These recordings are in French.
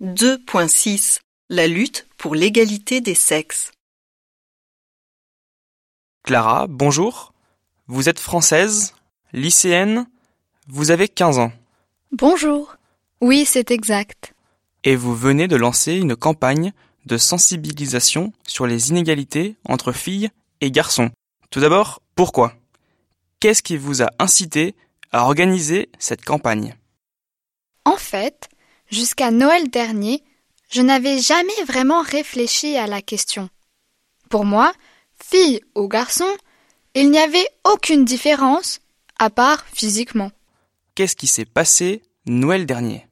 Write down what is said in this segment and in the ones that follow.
2.6 La lutte pour l'égalité des sexes. Clara, bonjour. Vous êtes française, lycéenne, vous avez 15 ans Bonjour. Oui, c'est exact. et vous venez de lancer une campagne de sensibilisation sur les inégalités entre filles et garçons. Tout d'abord, pourquoi? Qu'est-ce qui vous a incité à organiser cette campagne? En fait, jusqu'à Noël dernier, je n'avais jamais vraiment réfléchi à la question. Pour moi, fille ou garçon, il n'y avait aucune différence, à part physiquement. Qu'est-ce qui s'est passé Noël dernier?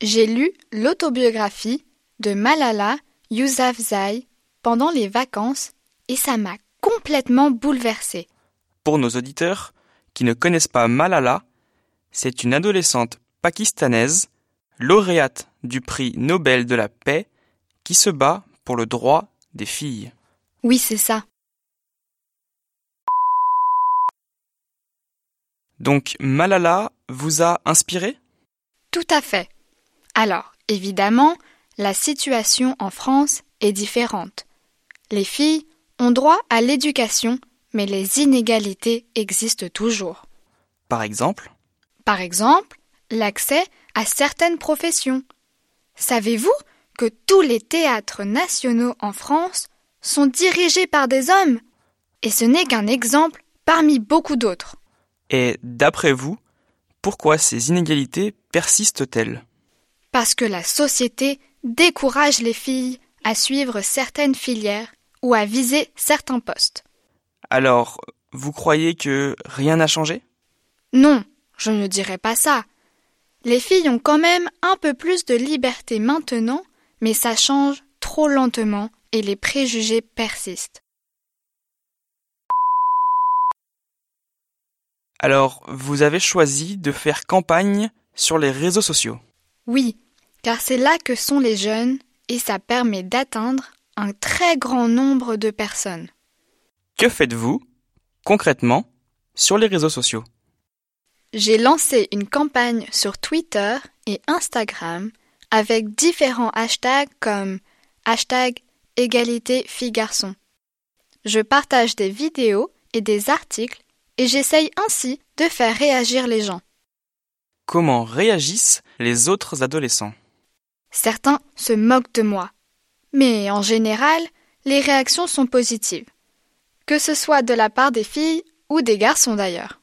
J'ai lu l'autobiographie de Malala Yousafzai pendant les vacances et ça m'a complètement bouleversée. Pour nos auditeurs qui ne connaissent pas Malala, c'est une adolescente pakistanaise, lauréate du prix Nobel de la paix, qui se bat pour le droit des filles. Oui, c'est ça. Donc Malala vous a inspiré? Tout à fait. Alors, évidemment, la situation en France est différente. Les filles ont droit à l'éducation, mais les inégalités existent toujours. Par exemple? Par exemple, l'accès à certaines professions. Savez-vous que tous les théâtres nationaux en France sont dirigés par des hommes? Et ce n'est qu'un exemple parmi beaucoup d'autres. Et d'après vous, pourquoi ces inégalités persistent-elles? Parce que la société décourage les filles à suivre certaines filières ou à viser certains postes. Alors, vous croyez que rien n'a changé? Non, je ne dirais pas ça. Les filles ont quand même un peu plus de liberté maintenant, mais ça change trop lentement et les préjugés persistent. Alors, vous avez choisi de faire campagne sur les réseaux sociaux. Oui, car c'est là que sont les jeunes et ça permet d'atteindre un très grand nombre de personnes. Que faites-vous, concrètement, sur les réseaux sociaux? J'ai lancé une campagne sur Twitter et Instagram avec différents hashtags comme hashtag égalité filles-garçons. Je partage des vidéos et des articles et j'essaye ainsi de faire réagir les gens. Comment réagissent les autres adolescents? Certains se moquent de moi. Mais en général, les réactions sont positives. Que ce soit de la part des filles ou des garçons d'ailleurs.